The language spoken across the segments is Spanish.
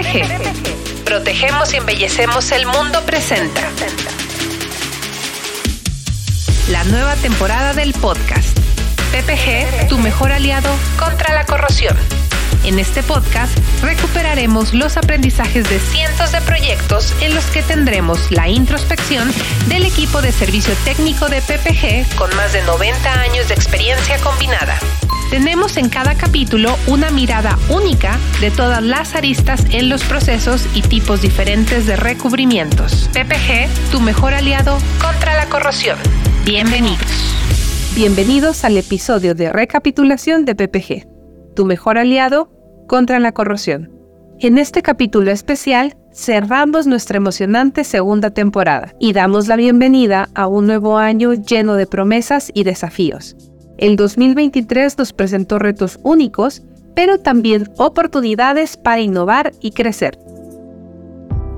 PPG. Protegemos y embellecemos el mundo presenta. La nueva temporada del podcast. PPG, tu mejor aliado contra la corrosión. En este podcast recuperaremos los aprendizajes de cientos de proyectos en los que tendremos la introspección del equipo de servicio técnico de PPG con más de 90 años de experiencia combinada. Tenemos en cada capítulo una mirada única de todas las aristas en los procesos y tipos diferentes de recubrimientos. PPG, tu mejor aliado contra la corrosión. Bienvenidos. Bienvenidos al episodio de recapitulación de PPG, tu mejor aliado contra la corrosión. En este capítulo especial cerramos nuestra emocionante segunda temporada y damos la bienvenida a un nuevo año lleno de promesas y desafíos. El 2023 nos presentó retos únicos, pero también oportunidades para innovar y crecer.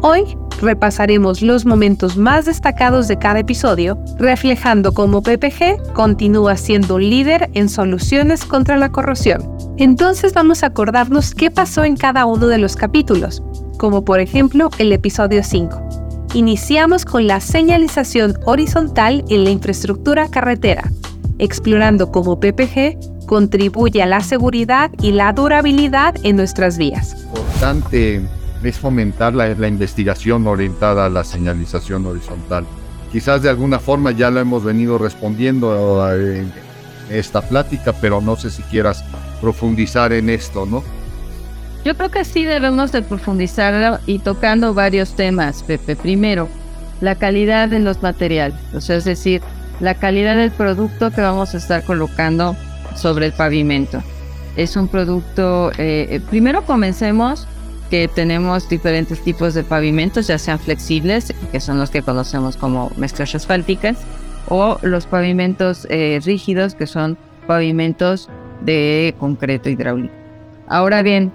Hoy repasaremos los momentos más destacados de cada episodio, reflejando cómo PPG continúa siendo líder en soluciones contra la corrosión. Entonces vamos a acordarnos qué pasó en cada uno de los capítulos, como por ejemplo el episodio 5. Iniciamos con la señalización horizontal en la infraestructura carretera, explorando cómo PPG contribuye a la seguridad y la durabilidad en nuestras vías. Importante es fomentar la, investigación orientada a la señalización horizontal. Quizás de alguna forma ya lo hemos venido respondiendo en esta plática, pero no sé si quieras profundizar en esto, ¿no? Yo creo que sí debemos de profundizar y tocando varios temas, Pepe. Primero, la calidad de los materiales, o sea, es decir, la calidad del producto que vamos a estar colocando sobre el pavimento. Es un producto, eh, eh, primero comencemos que tenemos diferentes tipos de pavimentos, ya sean flexibles, que son los que conocemos como mezclas asfálticas, o los pavimentos eh, rígidos, que son pavimentos de concreto hidráulico. Ahora bien,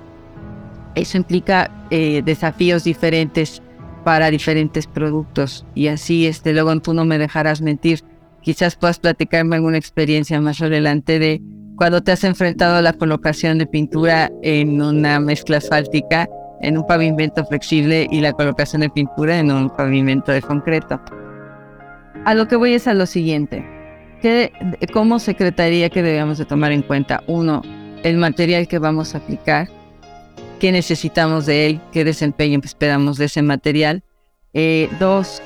eso implica desafíos diferentes para diferentes productos y así este luego tú no me dejarás mentir Quizás puedas platicarme alguna experiencia más adelante de cuando te has enfrentado a la colocación de pintura en una mezcla asfáltica, en un pavimento flexible y la colocación de pintura en un pavimento de concreto. A lo que voy es a lo siguiente. ¿Qué, ¿Cómo secretaría que debemos de tomar en cuenta? Uno, el material que vamos a aplicar, qué necesitamos de él, qué desempeño esperamos de ese material. Eh, dos,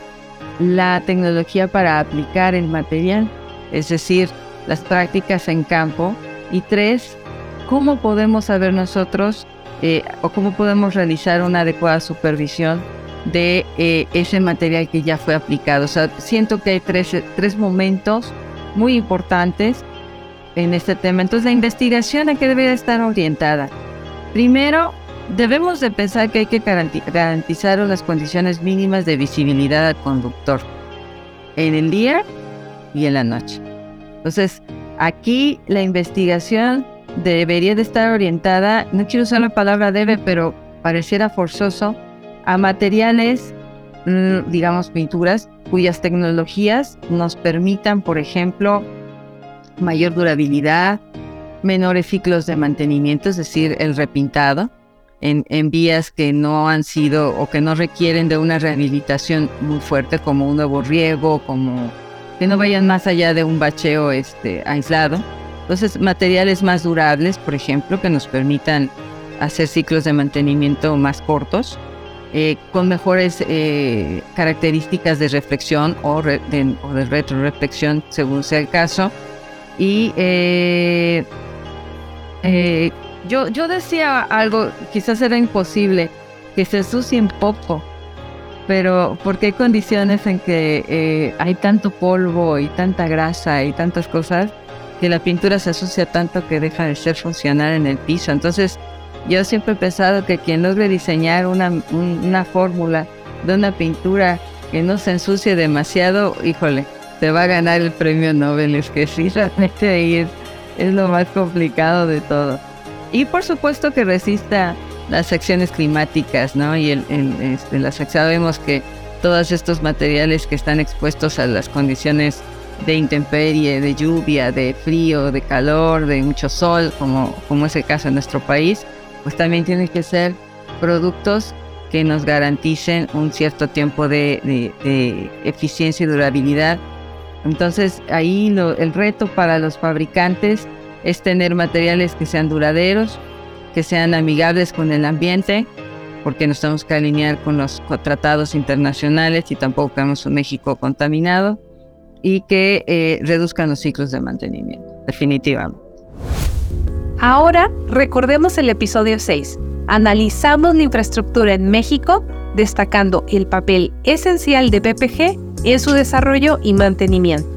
la tecnología para aplicar el material, es decir, las prácticas en campo. Y tres, cómo podemos saber nosotros eh, o cómo podemos realizar una adecuada supervisión de eh, ese material que ya fue aplicado. O sea, siento que hay tres, tres momentos muy importantes en este tema. Entonces, la investigación a qué debe estar orientada. Primero, Debemos de pensar que hay que garantizar unas condiciones mínimas de visibilidad al conductor en el día y en la noche. Entonces, aquí la investigación debería de estar orientada, no quiero usar la palabra debe, pero pareciera forzoso, a materiales, mm, digamos, pinturas, cuyas tecnologías nos permitan, por ejemplo, mayor durabilidad, menores ciclos de mantenimiento, es decir, el repintado, en, vías que no han sido o que no requieren de una rehabilitación muy fuerte como un nuevo riego, como que no vayan más allá de un bacheo este, aislado. Entonces, materiales más durables, por ejemplo, que nos permitan hacer ciclos de mantenimiento más cortos, eh, con mejores eh, características de reflexión o, de, o de retroreflexión, según sea el caso. Y eh, yo, yo decía algo, quizás era imposible, que se ensucien poco, pero porque hay condiciones en que eh, hay tanto polvo y tanta grasa y tantas cosas que la pintura se asocia tanto que deja de ser funcional en el piso. Entonces, yo siempre he pensado que quien logre diseñar una, una fórmula de una pintura que no se ensucie demasiado, híjole, te va a ganar el premio Nobel. Es que sí, realmente es, es lo más complicado de todo. Y por supuesto que resista las acciones climáticas, ¿no? Y el, este, las, sabemos que todos estos materiales que están expuestos a las condiciones de intemperie, de lluvia, de frío, de calor, de mucho sol, como, como es el caso en nuestro país, pues también tienen que ser productos que nos garanticen un cierto tiempo de, eficiencia y durabilidad. Entonces ahí el reto para los fabricantes es tener materiales que sean duraderos, que sean amigables con el ambiente, porque nos tenemos que alinear con los tratados internacionales y tampoco queremos un México contaminado, y que eh, reduzcan los ciclos de mantenimiento, definitivamente. Ahora recordemos el episodio 6. Analizamos la infraestructura en México, destacando el papel esencial de PPG en su desarrollo y mantenimiento.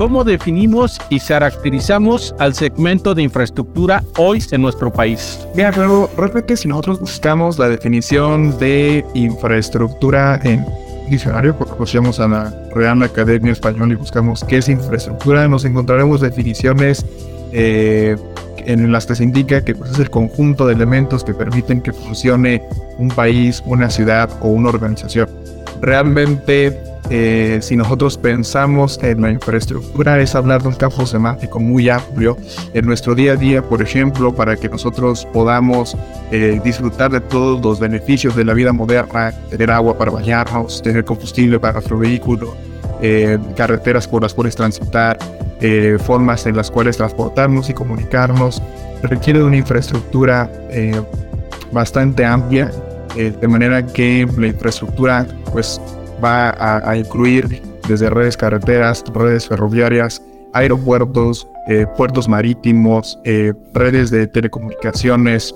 ¿Cómo definimos y caracterizamos al segmento de infraestructura hoy en nuestro país? Mira, pero realmente si nosotros buscamos la definición de infraestructura en diccionario, porque asociamos a la Real Academia Española y buscamos qué es infraestructura, nos encontraremos definiciones eh, en las que se indica que pues, es el conjunto de elementos que permiten que funcione un país, una ciudad o una organización. Realmente eh, si nosotros pensamos en la infraestructura, es hablar de un campo semántico muy amplio en nuestro día a día, por ejemplo, para que nosotros podamos eh, disfrutar de todos los beneficios de la vida moderna, tener agua para bañarnos, tener combustible para nuestro vehículo, eh, carreteras por las cuales transitar, formas en las cuales transportarnos y comunicarnos, requiere de una infraestructura bastante amplia, de manera que la infraestructura pues va a, incluir desde redes carreteras, redes ferroviarias, aeropuertos, eh, puertos marítimos, eh, redes de telecomunicaciones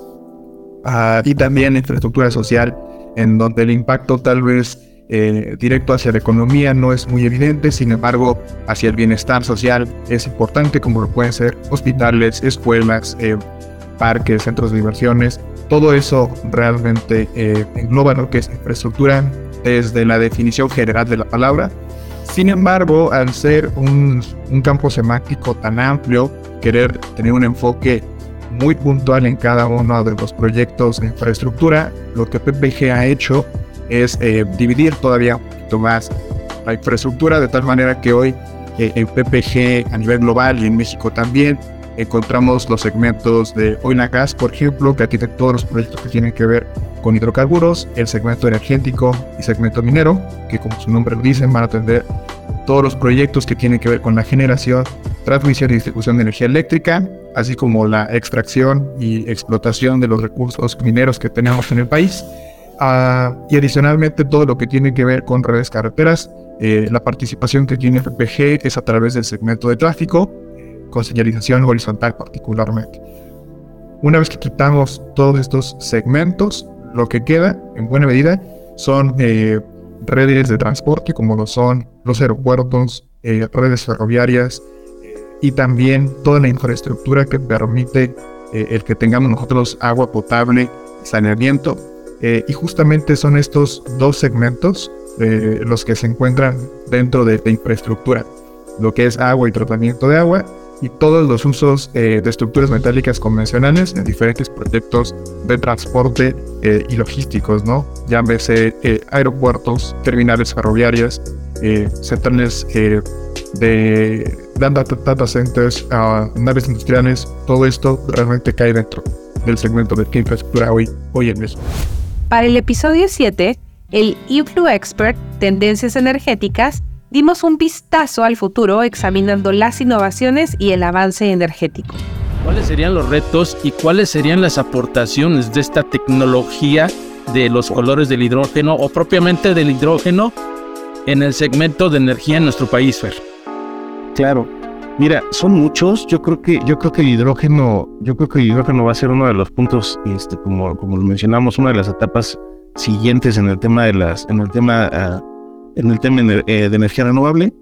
ah, y también infraestructura social, en donde el impacto tal vez eh, directo hacia la economía no es muy evidente, sin embargo, hacia el bienestar social es importante, como lo pueden ser hospitales, escuelas, parques, centros de diversiones. Todo eso realmente engloba lo que es infraestructura desde la definición general de la palabra. Sin embargo, al ser un, campo semántico tan amplio, querer tener un enfoque muy puntual en cada uno de los proyectos de infraestructura, lo que PPG ha hecho es eh, dividir todavía un poquito más la infraestructura de tal manera que hoy eh, en PPG a nivel global y en México también encontramos los segmentos de oil gas, por ejemplo, que atienden todos los proyectos que tienen que ver con hidrocarburos, el segmento energético y segmento minero, que como su nombre lo dice, van a atender todos los proyectos que tienen que ver con la generación, transmisión y distribución de energía eléctrica, así como la extracción y explotación de los recursos mineros que tenemos en el país. Ah, y adicionalmente todo lo que tiene que ver con redes carreteras, eh, la participación que tiene FPG es a través del segmento de tráfico, con señalización horizontal particularmente. Una vez que quitamos todos estos segmentos, lo que queda en buena medida son eh, redes de transporte como lo son los aeropuertos, eh, redes ferroviarias y también toda la infraestructura que permite eh, el que tengamos nosotros agua potable, saneamiento. y justamente son estos dos segmentos los que se encuentran dentro de la infraestructura, lo que es agua y tratamiento de agua y todos los usos eh, de estructuras metálicas convencionales en diferentes proyectos de transporte eh, y logísticos, ¿no? Llámese eh, aeropuertos, terminales ferroviarias, centrales de data, data centers, naves industriales, todo esto realmente cae dentro del segmento de infraestructura hoy, hoy en México. Para el episodio 7, el Influ Expert, Tendencias Energéticas, dimos un vistazo al futuro examinando las innovaciones y el avance energético. ¿Cuáles serían los retos y cuáles serían las aportaciones de esta tecnología de los colores del hidrógeno o propiamente del hidrógeno en el segmento de energía en nuestro país, Fer? Claro. Mira, son muchos. Yo creo que yo creo que el hidrógeno, yo creo que el hidrógeno va a ser uno de los puntos, este, como como lo mencionamos, una de las etapas siguientes en el tema de las, en el tema ah, en el tema eh, de energía renovable.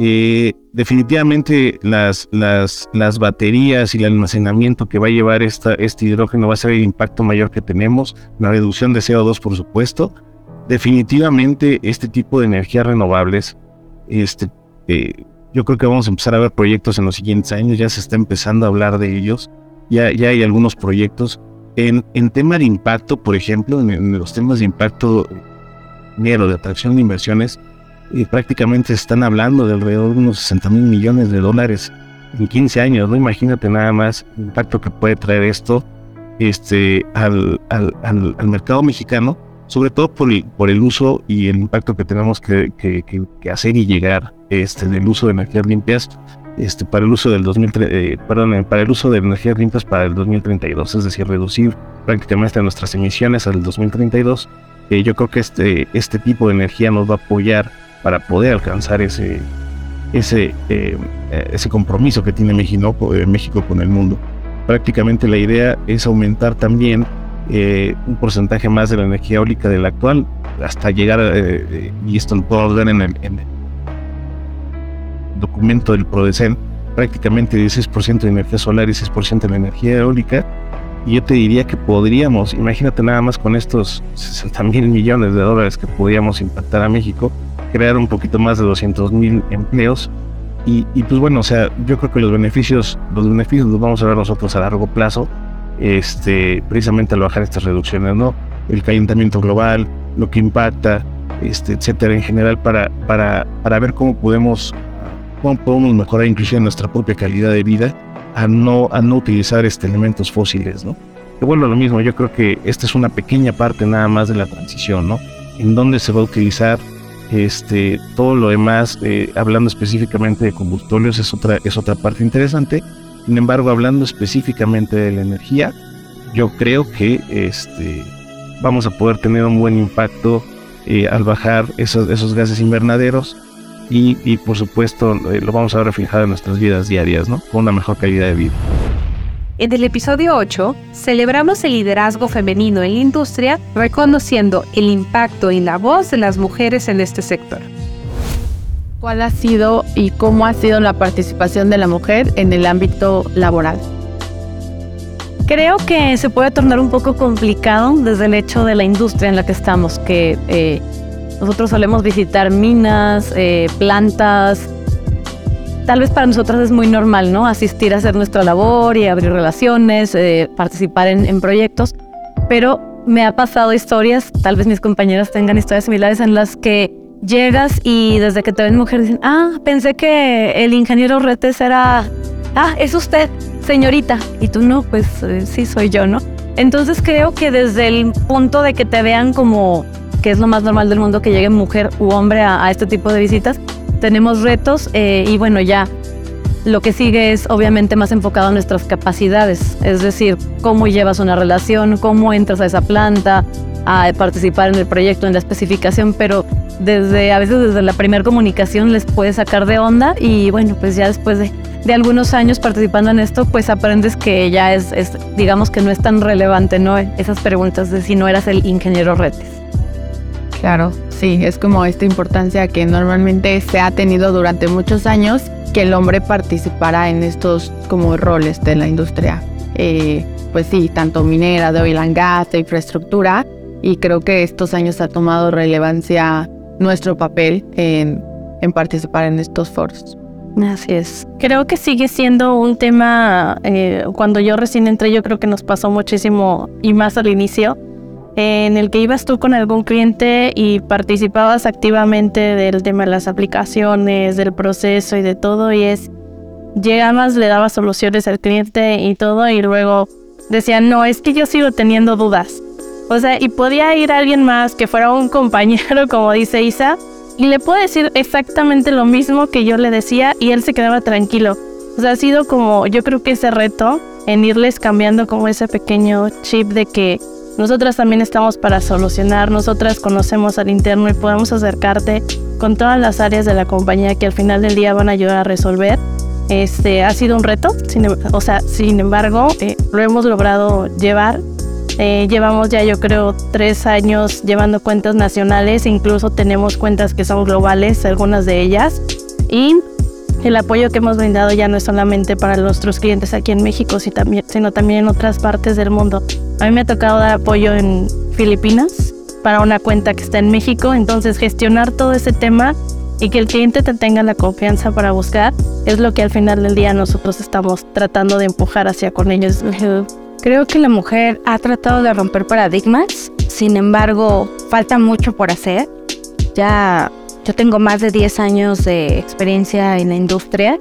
Eh, definitivamente las, las, las baterías y el almacenamiento que va a llevar esta, este hidrógeno va a ser el impacto mayor que tenemos, la reducción de CO2 por supuesto. Definitivamente este tipo de energías renovables, este, eh, yo creo que vamos a empezar a ver proyectos en los siguientes años, ya se está empezando a hablar de ellos, ya, ya hay algunos proyectos. En, en tema de impacto, por ejemplo, en los temas de impacto dinero de atracción de inversiones y prácticamente están hablando de alrededor de unos 60 mil millones de dólares en 15 años, ¿no? Imagínate nada más el impacto que puede traer esto este, al, al, al, mercado mexicano, sobre todo por el, por el uso y el impacto que tenemos que, que, que hacer y llegar este, del uso de energías limpias este, para el uso del 2000, eh, perdón, eh, para el uso de energías limpias para el 2032, es decir, reducir prácticamente nuestras emisiones al 2032. Eh, yo creo que este, este tipo de energía nos va a apoyar para poder alcanzar ese, ese, ese compromiso que tiene México, México con el mundo. Prácticamente la idea es aumentar también un porcentaje más de la energía eólica de la actual hasta llegar, y esto lo podemos ver en el, en, documento del PRODECEN, prácticamente 16% de energía solar y 6% de energía eólica. Y yo te diría que podríamos, imagínate nada más con estos 60 mil millones de dólares que podríamos impactar a México, crear un poquito más de 200 mil empleos. Y, pues bueno, o sea, yo creo que los beneficios, los beneficios los vamos a ver nosotros a largo plazo, este, precisamente al bajar estas reducciones, ¿no? El calentamiento global, lo que impacta, este, etcétera, en general, para, para, para ver cómo podemos cómo podemos mejorar inclusive nuestra propia calidad de vida a no, a no utilizar este, elementos fósiles, ¿no? Que bueno, lo mismo, yo creo que esta es una pequeña parte nada más de la transición, ¿no? En donde se va a utilizar este, todo lo demás, eh, hablando específicamente de combustibles, es otra, es otra parte interesante. Sin embargo, hablando específicamente de la energía, yo creo que este, vamos a poder tener un buen impacto eh, al bajar esos, esos gases invernaderos y, por supuesto eh, lo vamos a ver reflejado en nuestras vidas diarias, ¿no? Con una mejor calidad de vida. En el episodio 8 celebramos el liderazgo femenino en la industria, reconociendo el impacto y la voz de las mujeres en este sector. ¿Cuál ha sido y cómo ha sido la participación de la mujer en el ámbito laboral? Creo que se puede tornar un poco complicado desde el hecho de la industria en la que estamos, que eh, nosotros solemos visitar minas, eh, plantas. Tal vez para nosotros es muy normal, ¿no? Asistir a hacer nuestra labor y abrir relaciones, eh, participar en, proyectos. Pero me ha pasado historias, tal vez mis compañeras tengan historias similares en las que llegas y desde que te ven mujer dicen, ah, pensé que el ingeniero Retes era, ah, es usted, señorita. Y tú no, pues eh, sí soy yo, ¿no? Entonces creo que desde el punto de que te vean como que es lo más normal del mundo que llegue mujer u hombre a, este tipo de visitas. Tenemos retos eh, y bueno, ya lo que sigue es obviamente más enfocado a nuestras capacidades, es decir, cómo llevas una relación, cómo entras a esa planta, a participar en el proyecto, en la especificación, pero desde a veces desde la primera comunicación les puedes sacar de onda y bueno, pues ya después de, de algunos años participando en esto, pues aprendes que ya es, es, digamos que no es tan relevante, ¿no? Esas preguntas de si no eras el ingeniero Retes. Claro, sí, es como esta importancia que normalmente se ha tenido durante muchos años que el hombre participara en estos como roles de la industria. Eh, pues sí, tanto minera, de oil and gas, de infraestructura, y creo que estos años ha tomado relevancia nuestro papel en, participar en estos foros. Así es. Creo que sigue siendo un tema, eh, cuando yo recién entré, yo creo que nos pasó muchísimo y más al inicio, en el que ibas tú con algún cliente y participabas activamente del tema de las aplicaciones, del proceso y de todo, y es, llegabas, le dabas soluciones al cliente y todo, y luego decían, no, es que yo sigo teniendo dudas. O sea, y podía ir alguien más que fuera un compañero, como dice Isa, y le puedo decir exactamente lo mismo que yo le decía y él se quedaba tranquilo. O sea, ha sido como, yo creo que ese reto en irles cambiando como ese pequeño chip de que nosotras también estamos para solucionar, nosotras conocemos al interno y podemos acercarte con todas las áreas de la compañía que al final del día van a ayudar a resolver. Este ha sido un reto, sin, em, o sea, sin embargo, eh, lo hemos logrado llevar. Eh, llevamos ya yo creo tres años llevando cuentas nacionales, incluso tenemos cuentas que son globales, algunas de ellas. Y el apoyo que hemos brindado ya no es solamente para nuestros clientes aquí en México, sino también en otras partes del mundo. A mí me ha tocado dar apoyo en Filipinas para una cuenta que está en México, entonces gestionar todo ese tema y que el cliente te tenga la confianza para buscar es lo que al final del día nosotros estamos tratando de empujar hacia con ellos. Creo que la mujer ha tratado de romper paradigmas, sin embargo, falta mucho por hacer. Ya yo tengo más de 10 años de experiencia en la industria.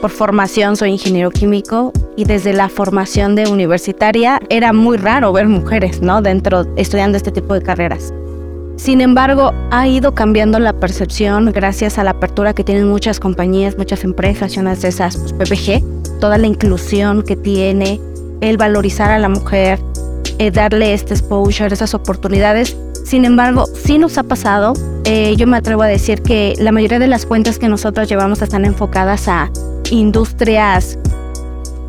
Por formación soy ingeniero químico y desde la formación de universitaria era muy raro ver mujeres, ¿no? Dentro, estudiando este tipo de carreras. Sin embargo, ha ido cambiando la percepción gracias a la apertura que tienen muchas compañías, muchas empresas, y unas de esas, pues, PPG, toda la inclusión que tiene, el valorizar a la mujer, eh, darle este exposure, esas oportunidades. Sin embargo, sí nos ha pasado, eh, yo me atrevo a decir que la mayoría de las cuentas que nosotros llevamos están enfocadas a industrias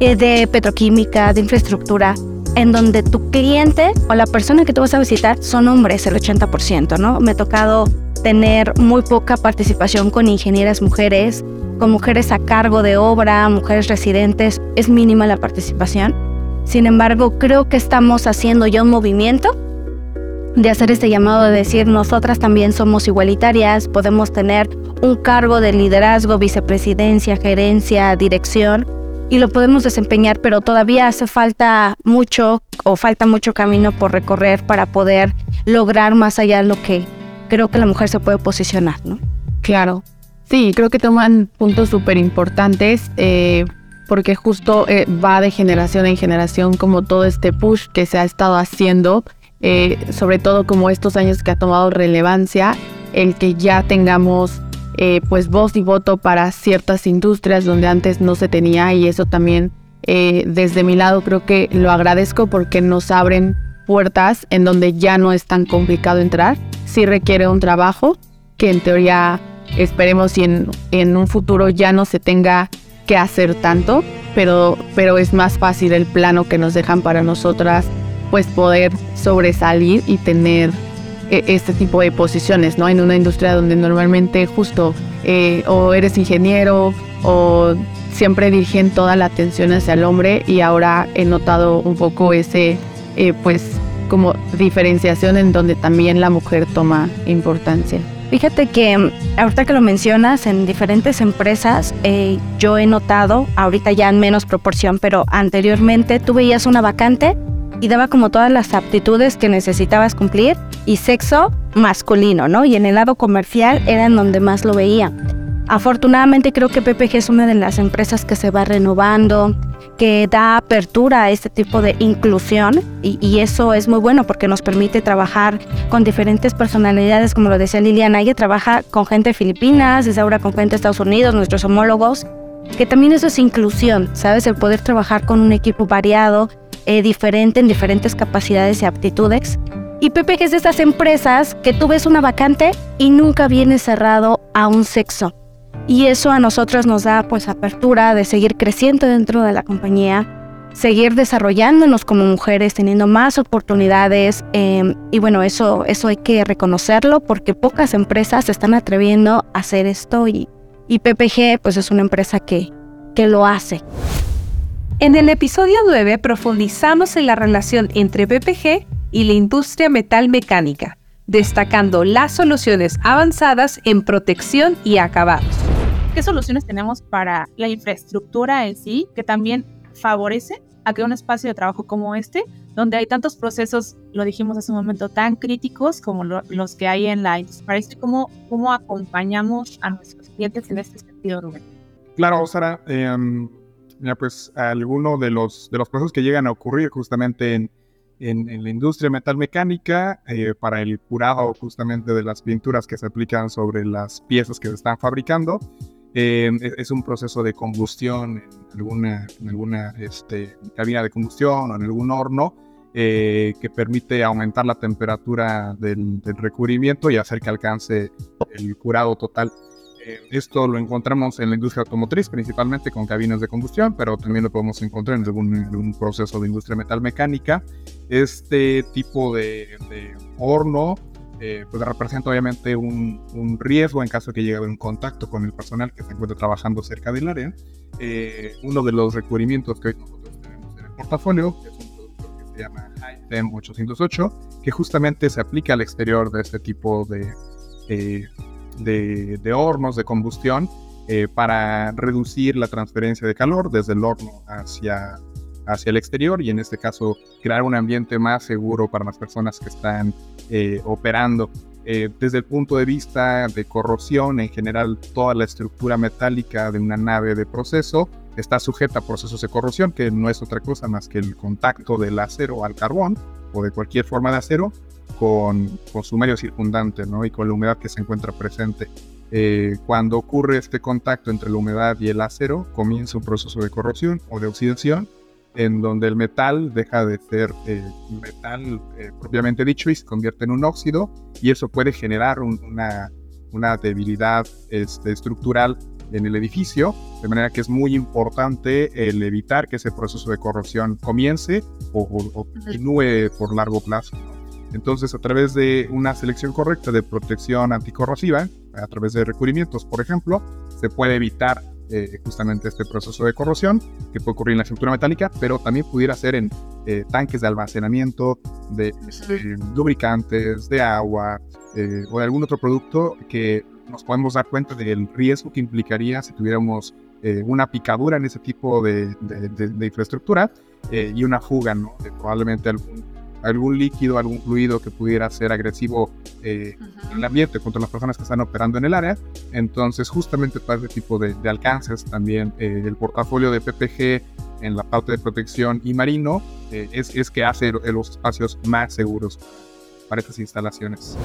eh, de petroquímica, de infraestructura, en donde tu cliente o la persona que tú vas a visitar son hombres, el 80%, ¿no? Me ha tocado tener muy poca participación con ingenieras mujeres, con mujeres a cargo de obra, mujeres residentes, es mínima la participación. Sin embargo, creo que estamos haciendo ya un movimiento de hacer este llamado de decir nosotras también somos igualitarias, podemos tener un cargo de liderazgo, vicepresidencia, gerencia, dirección y lo podemos desempeñar, pero todavía hace falta mucho o falta mucho camino por recorrer para poder lograr más allá de lo que creo que la mujer se puede posicionar, ¿no? Claro. Sí, creo que toman puntos súper importantes eh, porque justo eh, va de generación en generación como todo este push que se ha estado haciendo, eh, sobre todo como estos años que ha tomado relevancia, el que ya tengamos eh, pues voz y voto para ciertas industrias donde antes no se tenía y eso también eh, desde mi lado creo que lo agradezco porque nos abren puertas en donde ya no es tan complicado entrar, sí requiere un trabajo que en teoría esperemos y en, en un futuro ya no se tenga que hacer tanto, pero, pero es más fácil el plano que nos dejan para nosotras pues poder sobresalir y tener e, este tipo de posiciones, ¿no? En una industria donde normalmente justo eh, o eres ingeniero o siempre dirigen toda la atención hacia el hombre y ahora he notado un poco ese, eh, pues, como diferenciación en donde también la mujer toma importancia. Fíjate que mm, ahorita que lo mencionas, en diferentes empresas eh, yo he notado, ahorita ya en menos proporción, pero anteriormente tú veías una vacante y daba como todas las aptitudes que necesitabas cumplir y sexo masculino, ¿no? Y en el lado comercial era en donde más lo veía. Afortunadamente creo que PPG es una de las empresas que se va renovando, que da apertura a este tipo de inclusión y, eso es muy bueno porque nos permite trabajar con diferentes personalidades, como lo decía Liliana, ella trabaja con gente de Filipinas, desde ahora con gente de Estados Unidos, nuestros homólogos, que también eso es inclusión, ¿sabes? El poder trabajar con un equipo variado, eh, diferente en diferentes capacidades y aptitudes. Y PPG es de estas empresas que tú ves una vacante y nunca viene cerrado a un sexo. Y eso a nosotros nos da pues apertura de seguir creciendo dentro de la compañía, seguir desarrollándonos como mujeres, teniendo más oportunidades. Em, y bueno, eso, eso hay que reconocerlo porque pocas empresas se están atreviendo a hacer esto y, y PPG pues es una empresa que, que lo hace. En el episodio 9 profundizamos en la relación entre PPG y la industria metal mecánica, destacando las soluciones avanzadas en protección y acabados. ¿Qué soluciones tenemos para la infraestructura en sí que también favorece a que un espacio de trabajo como este, donde hay tantos procesos, lo dijimos hace un momento, tan críticos como los que hay en la industria, ¿cómo, cómo acompañamos a nuestros clientes en este sentido, Rubén? Claro, Sara, eh, pues alguno de los, de los procesos que llegan a ocurrir justamente en, en, la industria metalmecánica eh, para el curado justamente de las pinturas que se aplican sobre las piezas que se están fabricando. Eh, es un proceso de combustión en alguna, en alguna este, cabina de combustión o en algún horno eh, que permite aumentar la temperatura del, recubrimiento y hacer que alcance el curado total. Esto lo encontramos en la industria automotriz, principalmente con cabinas de combustión, pero también lo podemos encontrar en algún, proceso de industria metalmecánica. Este tipo de, horno eh, pues representa obviamente un, riesgo en caso de que llegue a haber un contacto con el personal que se encuentre trabajando cerca del área. Eh, uno de los requerimientos que hoy nosotros tenemos en el portafolio es un producto que se llama HiTem 808, que justamente se aplica al exterior de este tipo de, eh, de, hornos de combustión eh, para reducir la transferencia de calor desde el horno hacia, hacia el exterior y en este caso crear un ambiente más seguro para las personas que están eh, operando. Eh, desde el punto de vista de corrosión, en general toda la estructura metálica de una nave de proceso está sujeta a procesos de corrosión, que no es otra cosa más que el contacto del acero al carbón o de cualquier forma de acero con, con su medio circundante ¿no? y con la humedad que se encuentra presente. Eh, cuando ocurre este contacto entre la humedad y el acero, comienza un proceso de corrosión o de oxidación, en donde el metal deja de ser eh, metal eh, propiamente dicho y se convierte en un óxido, y eso puede generar una, una, debilidad este, estructural en el edificio, de manera que es muy importante el evitar que ese proceso de corrosión comience o, o continúe por largo plazo. Entonces, a través de una selección correcta de protección anticorrosiva, a través de recubrimientos, por ejemplo, se puede evitar eh, justamente este proceso de corrosión que puede ocurrir en la estructura metálica, pero también pudiera ser en eh, tanques de almacenamiento de este, lubricantes, de agua eh, o de algún otro producto que nos podemos dar cuenta del riesgo que implicaría si tuviéramos una picadura en ese tipo de, de infraestructura y una fuga, ¿no? De probablemente algún algún líquido, algún fluido que pudiera ser agresivo eh, en el ambiente contra las personas que están operando en el área. Entonces, justamente para este tipo de, alcances, también eh, el portafolio de PPG en la pauta de protección y marino eh, es, es que hace los espacios más seguros para estas instalaciones.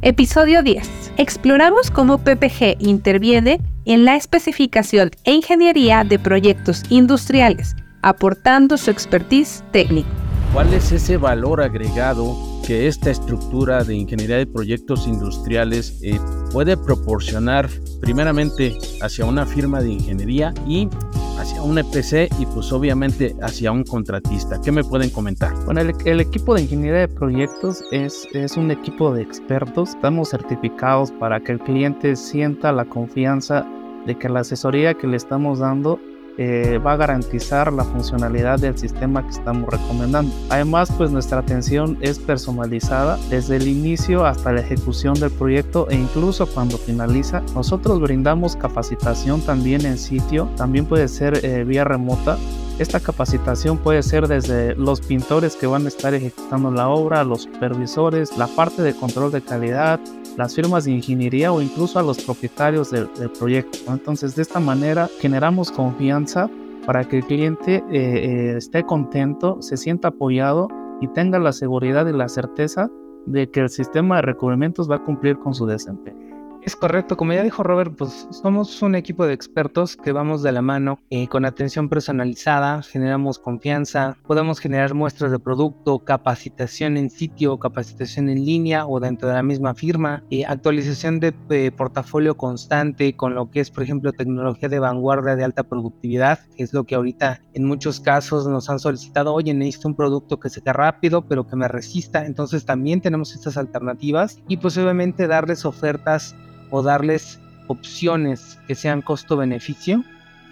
Episodio 10. Exploramos cómo PPG interviene en la especificación e ingeniería de proyectos industriales, aportando su expertise técnico. ¿Cuál es ese valor agregado que esta estructura de ingeniería de proyectos industriales eh, puede proporcionar primeramente hacia una firma de ingeniería y hacia un EPC y pues obviamente hacia un contratista? ¿Qué me pueden comentar? Bueno, el, equipo de ingeniería de proyectos es, es un equipo de expertos. Estamos certificados para que el cliente sienta la confianza de que la asesoría que le estamos dando eh, va a garantizar la funcionalidad del sistema que estamos recomendando. Además, pues nuestra atención es personalizada desde el inicio hasta la ejecución del proyecto e incluso cuando finaliza. Nosotros brindamos capacitación también en sitio, también puede ser eh, vía remota esta capacitación puede ser desde los pintores que van a estar ejecutando la obra, los supervisores, la parte de control de calidad, las firmas de ingeniería o incluso a los propietarios del, proyecto. Entonces, de esta manera generamos confianza para que el cliente eh, eh, esté contento, se sienta apoyado y tenga la seguridad y la certeza de que el sistema de recubrimientos va a cumplir con su desempeño. Es correcto, como ya dijo Robert, pues somos un equipo de expertos que vamos de la mano eh, con atención personalizada, generamos confianza, podemos generar muestras de producto, capacitación en sitio, capacitación en línea o dentro de la misma firma, eh, actualización de portafolio constante con lo que es, por ejemplo, tecnología de vanguardia de alta productividad, que es lo que ahorita en muchos casos nos han solicitado, oye, necesito un producto que se rápido, pero que me resista, entonces también tenemos estas alternativas y pues obviamente darles ofertas o darles opciones que sean costo-beneficio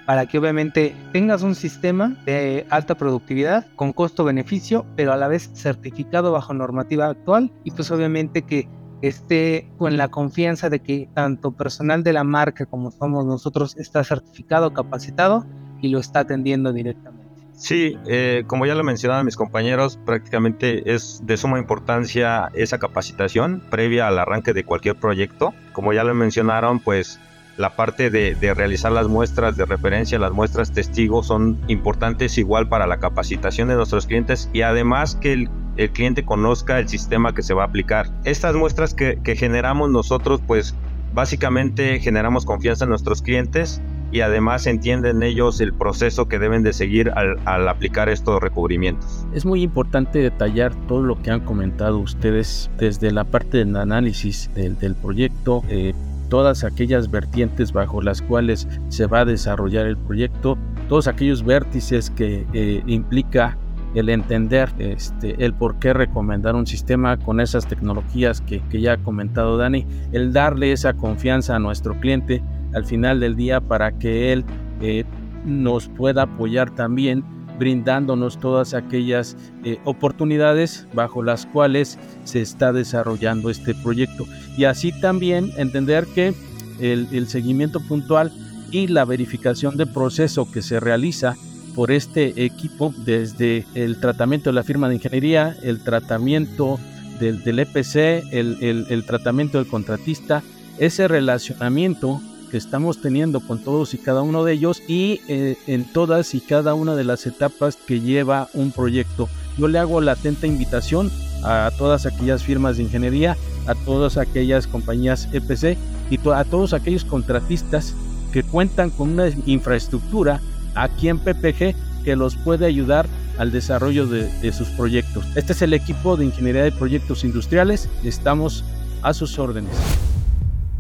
para que obviamente tengas un sistema de alta productividad con costo-beneficio, pero a la vez certificado bajo normativa actual y pues obviamente que esté con la confianza de que tanto personal de la marca como somos nosotros está certificado, capacitado y lo está atendiendo directamente. Sí, eh, como ya lo mencionaban mis compañeros, prácticamente es de suma importancia esa capacitación previa al arranque de cualquier proyecto. Como ya lo mencionaron, pues la parte de, realizar las muestras de referencia, las muestras testigos son importantes igual para la capacitación de nuestros clientes y además que el, cliente conozca el sistema que se va a aplicar. Estas muestras que, que generamos nosotros, pues básicamente generamos confianza en nuestros clientes y además entienden ellos el proceso que deben de seguir al, aplicar estos recubrimientos. Es muy importante detallar todo lo que han comentado ustedes desde la parte del análisis del, proyecto, eh, todas aquellas vertientes bajo las cuales se va a desarrollar el proyecto, todos aquellos vértices que eh, implica el entender este, el por qué recomendar un sistema con esas tecnologías que, que ya ha comentado Dani, el darle esa confianza a nuestro cliente al final del día para que Él eh, nos pueda apoyar también brindándonos todas aquellas eh, oportunidades bajo las cuales se está desarrollando este proyecto. Y así también entender que el, el seguimiento puntual y la verificación de proceso que se realiza por este equipo desde el tratamiento de la firma de ingeniería, el tratamiento del, del EPC, el, el, el tratamiento del contratista, ese relacionamiento que estamos teniendo con todos y cada uno de ellos y eh, en todas y cada una de las etapas que lleva un proyecto. Yo le hago la atenta invitación a todas aquellas firmas de ingeniería, a todas aquellas compañías EPC y a todos aquellos contratistas que cuentan con una infraestructura aquí en PPG que los puede ayudar al desarrollo de, de sus proyectos. Este es el equipo de Ingeniería de Proyectos Industriales. Estamos a sus órdenes.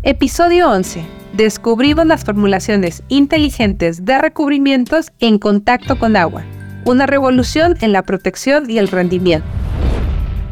Episodio 11. Descubrimos las formulaciones inteligentes de recubrimientos en contacto con agua. Una revolución en la protección y el rendimiento.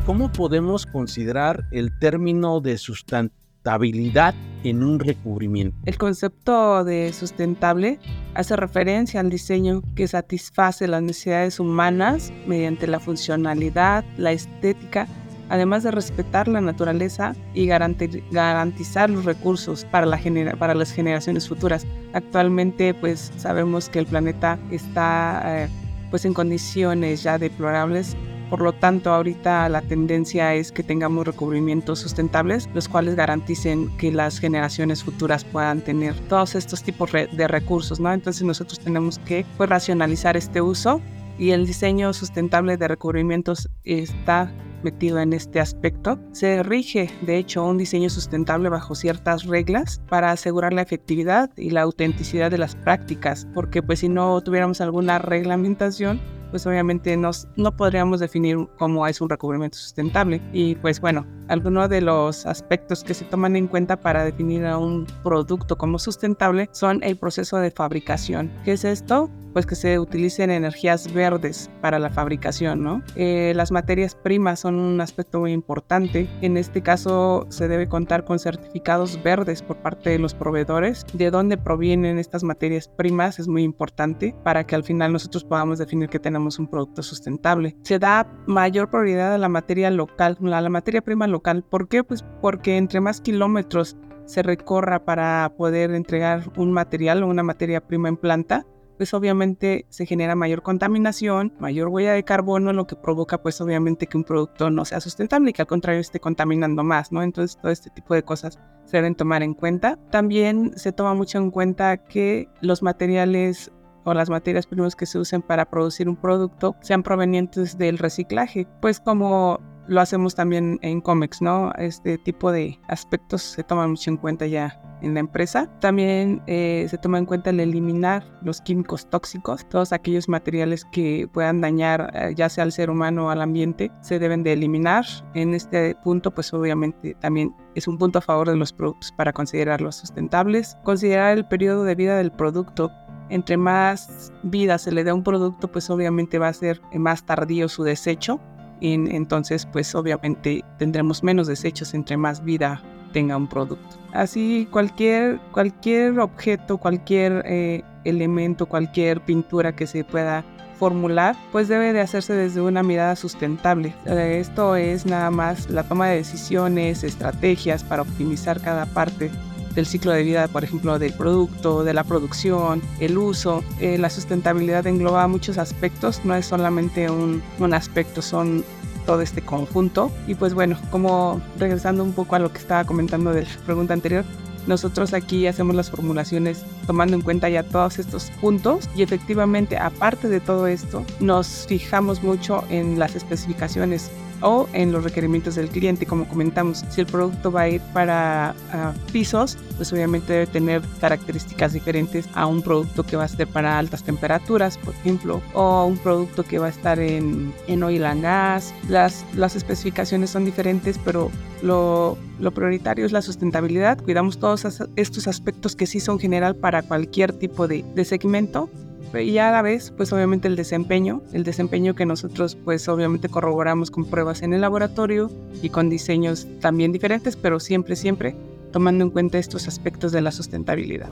¿Cómo podemos considerar el término de sustentabilidad en un recubrimiento? El concepto de sustentable hace referencia al diseño que satisface las necesidades humanas mediante la funcionalidad, la estética además de respetar la naturaleza y garantizar los recursos para, la para las generaciones futuras. Actualmente pues sabemos que el planeta está eh, pues en condiciones ya deplorables por lo tanto, ahorita la tendencia es que tengamos recubrimientos sustentables, los cuales garanticen que las generaciones futuras puedan tener todos estos tipos de recursos, ¿no? Entonces nosotros tenemos que pues, racionalizar este uso y el diseño sustentable de recubrimientos está metido en este aspecto. Se rige, de hecho, un diseño sustentable bajo ciertas reglas para asegurar la efectividad y la autenticidad de las prácticas, porque pues si no tuviéramos alguna reglamentación, pues obviamente nos, no podríamos definir cómo es un recubrimiento sustentable. Y pues bueno, algunos de los aspectos que se toman en cuenta para definir a un producto como sustentable son el proceso de fabricación. ¿Qué es esto? pues que se utilicen energías verdes para la fabricación, ¿no? Eh, las materias primas son un aspecto muy importante. En este caso se debe contar con certificados verdes por parte de los proveedores. De dónde provienen estas materias primas es muy importante para que al final nosotros podamos definir que tenemos un producto sustentable. Se da mayor prioridad a la materia local, a la materia prima local. ¿Por qué? Pues porque entre más kilómetros se recorra para poder entregar un material o una materia prima en planta, pues obviamente se genera mayor contaminación, mayor huella de carbono, lo que provoca pues obviamente que un producto no sea sustentable y que al contrario esté contaminando más, ¿no? Entonces todo este tipo de cosas se deben tomar en cuenta. También se toma mucho en cuenta que los materiales o las materias primas que se usen para producir un producto sean provenientes del reciclaje, pues como lo hacemos también en COMEX, ¿no? Este tipo de aspectos se toman mucho en cuenta ya en la empresa. También eh, se toma en cuenta el eliminar los químicos tóxicos, todos aquellos materiales que puedan dañar eh, ya sea al ser humano o al ambiente, se deben de eliminar. En este punto, pues obviamente también es un punto a favor de los productos para considerarlos sustentables. Considerar el periodo de vida del producto entre más vida se le dé a un producto, pues obviamente va a ser más tardío su desecho entonces pues obviamente tendremos menos desechos entre más vida tenga un producto. Así cualquier, cualquier objeto, cualquier eh, elemento, cualquier pintura que se pueda formular, pues debe de hacerse desde una mirada sustentable. Esto es nada más la toma de decisiones, estrategias para optimizar cada parte del ciclo de vida, por ejemplo, del producto, de la producción, el uso. Eh, la sustentabilidad engloba muchos aspectos, no es solamente un, un aspecto, son todo este conjunto. Y pues bueno, como regresando un poco a lo que estaba comentando de la pregunta anterior, nosotros aquí hacemos las formulaciones tomando en cuenta ya todos estos puntos y efectivamente, aparte de todo esto, nos fijamos mucho en las especificaciones o en los requerimientos del cliente, como comentamos. Si el producto va a ir para ah, pisos, pues obviamente debe tener características diferentes a un producto que va a ser para altas temperaturas, por ejemplo, o un producto que va a estar en, en oil and gas. Las, las especificaciones son diferentes, pero lo, lo prioritario es la sustentabilidad. Cuidamos todos estos aspectos que sí son general para cualquier tipo de, de segmento y a la vez, pues obviamente el desempeño, el desempeño que nosotros pues obviamente corroboramos con pruebas en el laboratorio y con diseños también diferentes, pero siempre, siempre tomando en cuenta estos aspectos de la sustentabilidad.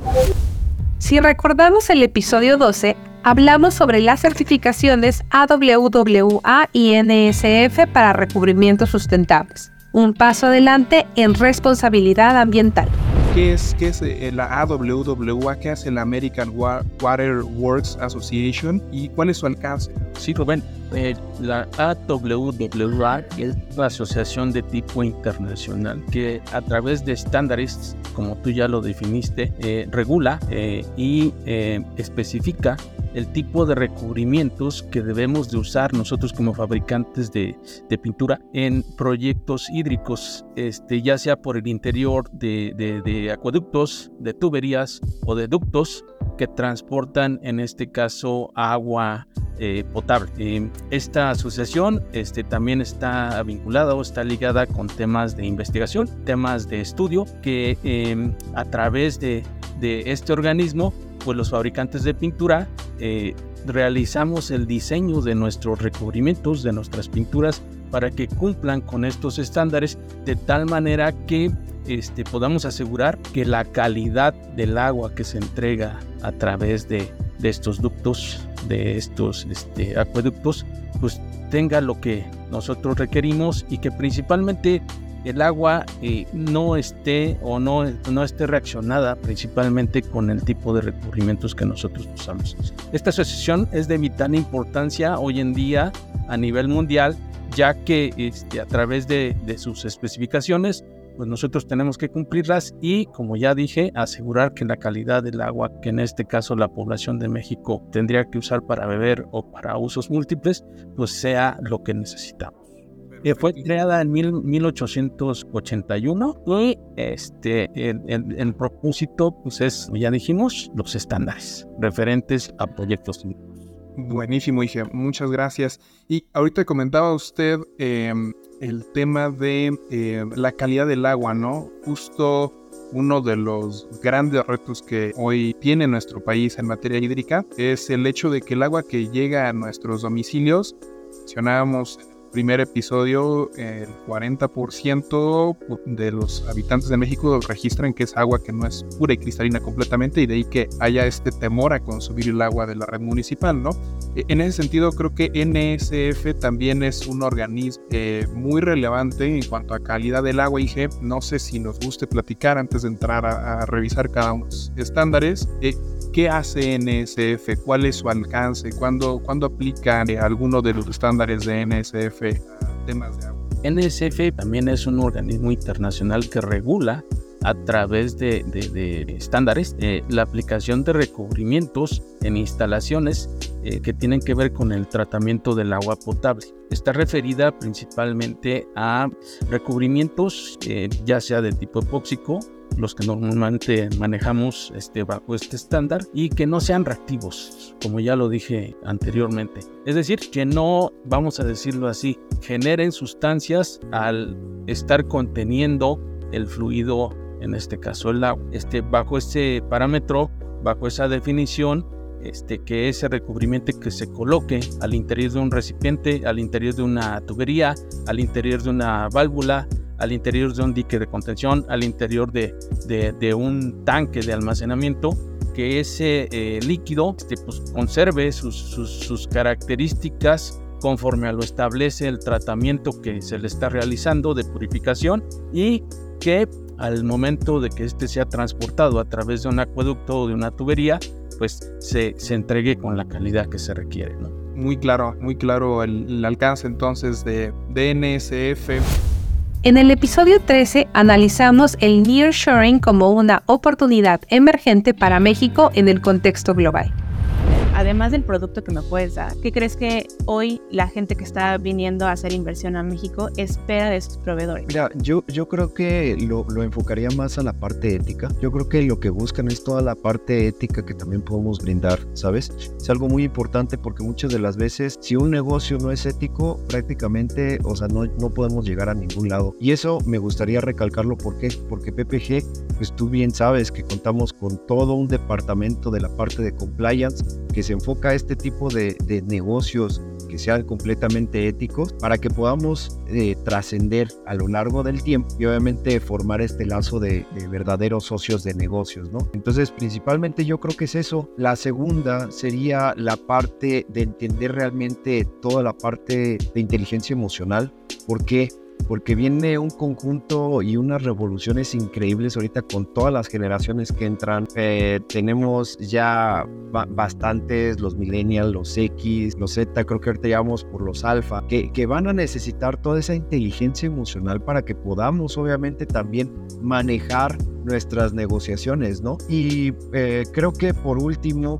Si recordamos el episodio 12, hablamos sobre las certificaciones AWWA y NSF para recubrimientos sustentables, un paso adelante en responsabilidad ambiental qué es, qué es eh, la AWWA, qué hace la American Water Works Association y cuál es su alcance. Sí, Rubén. Eh, la AWWA es la asociación de tipo internacional que a través de estándares, como tú ya lo definiste, eh, regula eh, y especifica el tipo de recubrimientos que debemos de usar nosotros como fabricantes de, pintura en proyectos hídricos, este, ya sea por el interior de, de acueductos, de tuberías o de ductos que transportan en este caso agua eh, potable. Eh, esta asociación este, también está vinculada o está ligada con temas de investigación, temas de estudio, que em, a través de, de, este organismo, pues los fabricantes de pintura eh, realizamos el diseño de nuestros recubrimientos, de nuestras pinturas, para que cumplan con estos estándares de tal manera que este, podamos asegurar que la calidad del agua que se entrega a través de, estos ductos de estos este, acueductos pues tenga lo que nosotros requerimos y que principalmente el agua eh, no esté o no, no esté reaccionada principalmente con el tipo de recubrimientos que nosotros usamos. Esta asociación es de vital importancia hoy en día a nivel mundial ya que este, a través de sus especificaciones pues nosotros tenemos que cumplirlas y, como ya dije, asegurar que la calidad del agua, que en este caso la población de México tendría que usar para beber o para usos múltiples, pues sea lo que necesitamos. Eh, fue creada en 1881 y este, el, propósito pues es, ya dijimos, los estándares referentes a proyectos Buenísimo, dije, muchas gracias. Y ahorita comentaba usted em, el tema de eh, la calidad del agua, ¿no? Justo uno de los grandes retos que hoy tiene nuestro país en materia hídrica es el hecho de que el agua que llega a nuestros domicilios, mencionábamos primer episodio, el 40% de los habitantes de México registran que es agua que no es pura y cristalina completamente y de ahí que haya este temor a consumir el agua de la red municipal, ¿no? En ese sentido, creo que NSF también es un organismo eh, muy relevante en cuanto a calidad del agua. Y no sé si nos guste platicar antes de entrar a, revisar cada uno de los estándares. Eh, ¿Qué hace NSF? ¿Cuál es su alcance? ¿Cuándo, ¿cuándo aplica eh, alguno de los estándares de NSF a temas de agua? NSF también es un organismo internacional que regula a través de, estándares eh, la aplicación de recubrimientos en instalaciones eh, que tienen que ver con el tratamiento del agua potable. Está referida principalmente a recubrimientos ya sea de tipo epóxico los que normalmente manejamos este, bajo este estándar y que no sean reactivos, como ya lo dije anteriormente. Es decir, que no, vamos a decirlo así, generen sustancias al estar conteniendo el fluido, en este caso el agua. Este, bajo este parámetro, bajo esa definición, este, que ese recubrimiento que se coloque al interior de un recipiente, al interior de una tubería, al interior de una válvula, al interior de un dique de contención, al interior de, un tanque de almacenamiento, que ese eh, líquido este, pues, conserve sus, sus, características conforme a lo establece el tratamiento que se le está realizando de purificación y que al momento de que este sea transportado a través de un acueducto o de una tubería, pues se, se entregue con la calidad que se requiere. Muy claro, muy claro el, el alcance entonces de DNSF en el episodio 13 analizamos el nearshoring como una oportunidad emergente para México en el contexto global además del producto que me puedes dar, ¿qué crees que hoy la gente que está viniendo a hacer inversión a México espera de sus proveedores? Mira, yo, yo creo que lo, lo enfocaría más a la parte ética. Yo creo que lo que buscan es toda la parte ética que también podemos brindar, ¿sabes? Es algo muy importante porque muchas de las veces, si un negocio no es ético, prácticamente, o sea, no, no podemos llegar a ningún lado. Y eso me gustaría recalcarlo, ¿por qué? Porque PPG, pues tú bien sabes que contamos con todo un departamento de la parte de compliance que se enfoca a este tipo de, negocios que sean completamente éticos para que podamos eh, trascender a lo largo del tiempo y obviamente formar este lazo de, verdaderos socios de negocios, ¿no? Entonces, principalmente yo creo que es eso. La segunda sería la parte de entender realmente toda la parte de inteligencia emocional. ¿Por qué? Porque viene un conjunto y unas revoluciones increíbles ahorita con todas las generaciones que entran. Eh, tenemos ya bastantes, los millennials, los X, los Z, creo que ahorita llevamos por los alfa, que van a necesitar toda esa inteligencia emocional para que podamos obviamente también manejar nuestras negociaciones, ¿no? Y eh, creo que por último,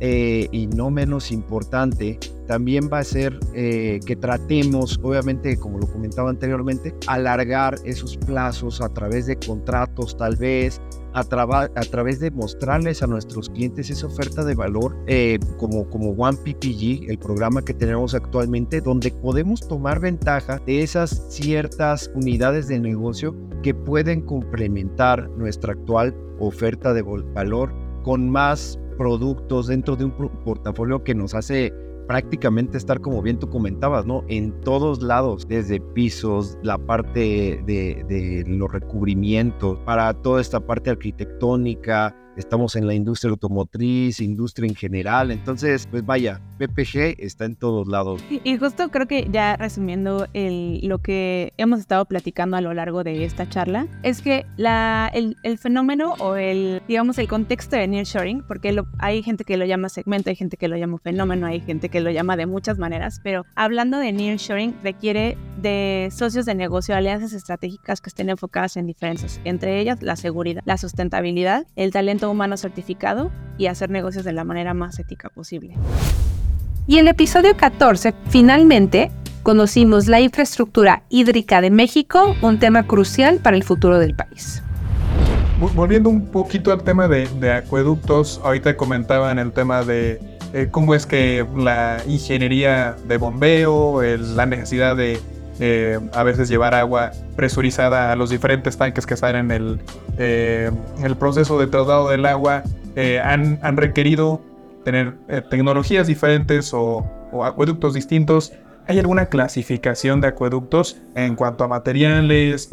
eh, y no menos importante, también va a ser eh, que tratemos, obviamente, como lo comentaba anteriormente, alargar esos plazos a través de contratos, tal vez, a, a través de mostrarles a nuestros clientes esa oferta de valor eh, como, como One PPG, el programa que tenemos actualmente, donde podemos tomar ventaja de esas ciertas unidades de negocio que pueden complementar nuestra actual oferta de valor con más productos dentro de un portafolio que nos hace prácticamente estar como bien tú comentabas, ¿no? En todos lados, desde pisos, la parte de, de los recubrimientos, para toda esta parte arquitectónica, estamos en la industria automotriz, industria en general, entonces, pues vaya, PPG está en todos lados. Y justo creo que ya resumiendo el, lo que hemos estado platicando a lo largo de esta charla, es que la, el, el fenómeno o el, digamos, el contexto de nearshoring, porque lo, hay gente que lo llama segmento, hay gente que lo llama fenómeno, hay gente que lo llama de muchas maneras, pero hablando de nearshoring requiere de socios de negocio, alianzas estratégicas que estén enfocadas en diferencias, entre ellas la seguridad, la sustentabilidad, el talento humano certificado y hacer negocios de la manera más ética posible. Y en el episodio 14, finalmente, conocimos la infraestructura hídrica de México, un tema crucial para el futuro del país. Volviendo un poquito al tema de, acueductos, ahorita comentaban el tema de eh, cómo es que la ingeniería de bombeo, la necesidad de eh, a veces llevar agua presurizada a los diferentes tanques que están en el, eh, proceso de traslado del agua, han, requerido tener tecnologías diferentes o, acueductos distintos. ¿Hay alguna clasificación de acueductos en cuanto a materiales,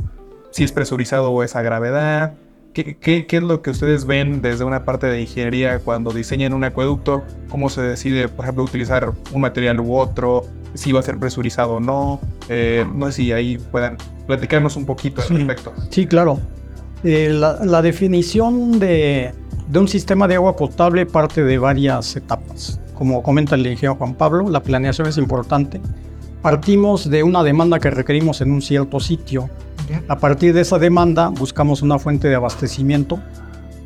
si es presurizado o es a gravedad? ¿Qué, qué, qué es lo que ustedes ven desde una parte de ingeniería cuando diseñan un acueducto? ¿Cómo se decide, por ejemplo, utilizar un material u otro? si va a ser presurizado o no. Eh, no sé si ahí puedan platicarnos un poquito al respecto. Sí, claro. Eh, la, definición de, de, un sistema de agua potable parte de varias etapas. Como comenta el ingeniero Juan Pablo, la planeación es importante. Partimos de una demanda que requerimos en un cierto sitio. A partir de esa demanda buscamos una fuente de abastecimiento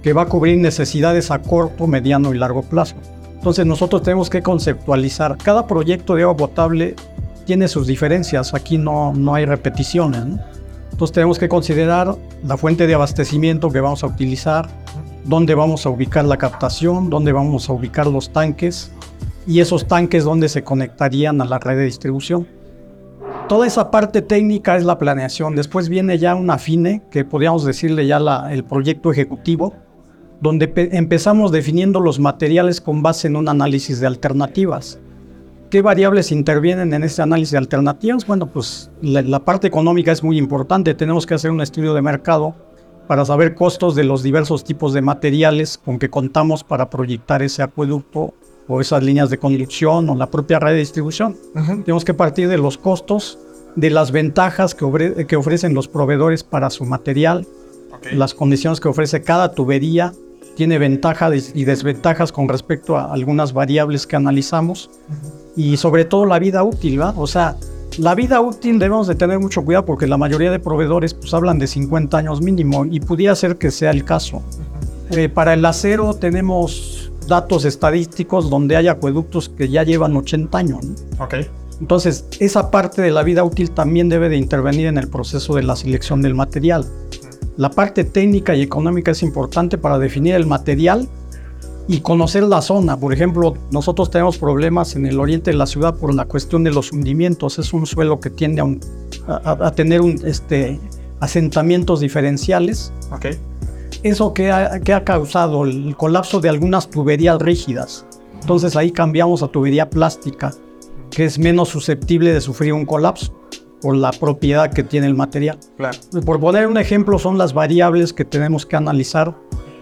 que va a cubrir necesidades a corto, mediano y largo plazo. Entonces nosotros tenemos que conceptualizar. Cada proyecto de agua potable tiene sus diferencias. Aquí no, no hay repeticiones. Entonces tenemos que considerar la fuente de abastecimiento que vamos a utilizar, dónde vamos a ubicar la captación, dónde vamos a ubicar los tanques y esos tanques dónde se conectarían a la red de distribución. Toda esa parte técnica es la planeación. Después viene ya una FINE, que podríamos decirle ya el proyecto ejecutivo, donde empezamos definiendo los materiales con base en un análisis de alternativas. ¿Qué variables intervienen en ese análisis de alternativas? Bueno, pues la, parte económica es muy importante. Tenemos que hacer un estudio de mercado para saber costos de los diversos tipos de materiales con que contamos para proyectar ese acueducto o esas líneas de conducción o la propia red de distribución. Tenemos que partir de los costos, de las ventajas que, que ofrecen los proveedores para su material, las condiciones que ofrece cada tubería, tiene ventajas y desventajas con respecto a algunas variables que analizamos y sobre todo la vida útil, ¿va? O sea, la vida útil debemos de tener mucho cuidado porque la mayoría de proveedores pues hablan de 50 años mínimo y pudiera ser que sea el caso. Eh, para el acero tenemos datos estadísticos donde hay acueductos que ya llevan 80 años. Entonces, esa parte de la vida útil también debe de intervenir en el proceso de la selección del material. La parte técnica y económica es importante para definir el material y conocer la zona. Por ejemplo, nosotros tenemos problemas en el oriente de la ciudad por la cuestión de los hundimientos. Es un suelo que tiende a, tener un, este, asentamientos diferenciales. Okay. Eso que ha, que ha causado el colapso de algunas tuberías rígidas. Entonces ahí cambiamos a tubería plástica, que es menos susceptible de sufrir un colapso por la propiedad que tiene el material. Por poner un ejemplo, son las variables que tenemos que analizar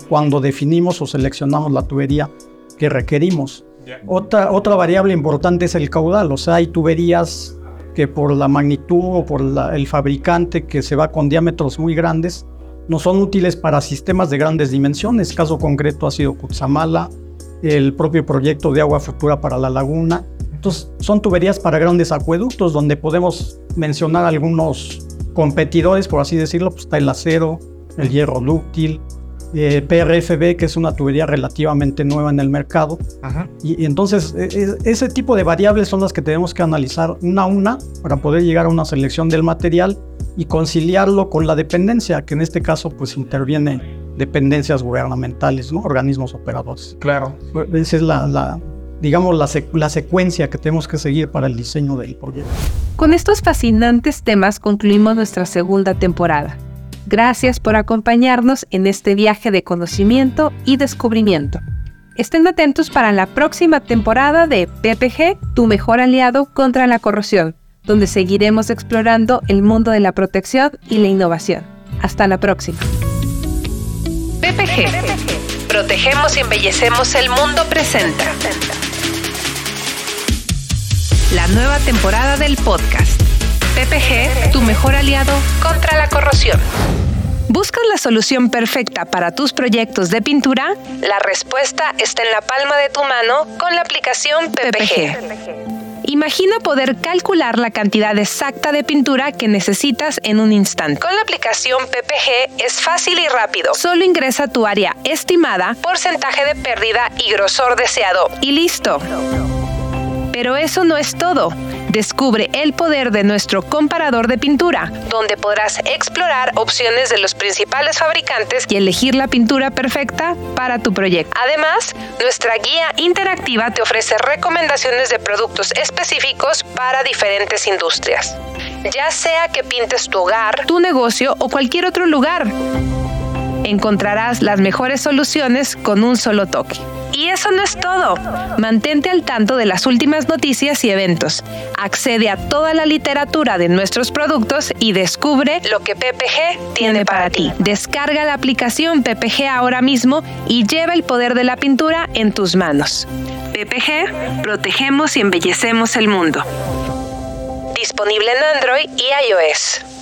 cuando definimos o seleccionamos la tubería que requerimos. Otra, otra variable importante es el caudal, o sea, hay tuberías que por la magnitud o por el fabricante que se va con diámetros muy grandes, no son útiles para sistemas de grandes dimensiones. Caso concreto ha sido Cutzamala, el propio proyecto de agua futura para la laguna. Entonces, son tuberías para grandes acueductos donde podemos mencionar algunos competidores, por así decirlo, pues está el acero, el hierro dúctil, eh, PRFB, que es una tubería relativamente nueva en el mercado. Y, entonces e, e, ese tipo de variables son las que tenemos que analizar una a una para poder llegar a una selección del material y conciliarlo con la dependencia, que en este caso pues interviene dependencias gubernamentales, ¿no? organismos operadores. Claro. Esa es la, digamos, la, la, secuencia que tenemos que seguir para el diseño del proyecto. Con estos fascinantes temas concluimos nuestra segunda temporada. Gracias por acompañarnos en este viaje de conocimiento y descubrimiento. Estén atentos para la próxima temporada de PPG, tu mejor aliado contra la corrosión, donde seguiremos explorando el mundo de la protección y la innovación. Hasta la próxima. PPG. Protegemos y embellecemos el mundo presente. La nueva temporada del podcast. PPG, tu mejor aliado contra la corrosión. ¿Buscas la solución perfecta para tus proyectos de pintura? La respuesta está en la palma de tu mano con la aplicación PPG. Imagina poder calcular la cantidad exacta de pintura que necesitas en un instante. Con la aplicación PPG es fácil y rápido. Solo ingresa tu área estimada, porcentaje de pérdida y grosor deseado y listo. Pero eso no es todo. Descubre el poder de nuestro comparador de pintura, donde podrás explorar opciones de los principales fabricantes y elegir la pintura perfecta para tu proyecto. Además, nuestra guía interactiva te ofrece recomendaciones de productos específicos para diferentes industrias. Ya sea que pintes tu hogar, tu negocio o cualquier otro lugar, encontrarás las mejores soluciones con un solo toque. Y eso no es todo. Mantente al tanto de las últimas noticias y eventos. Accede a toda la literatura de nuestros productos y descubre lo que PPG tiene para ti. Descarga la aplicación PPG ahora mismo y lleva el poder de la pintura en tus manos. PPG, protegemos y embellecemos el mundo. Disponible en Android y iOS.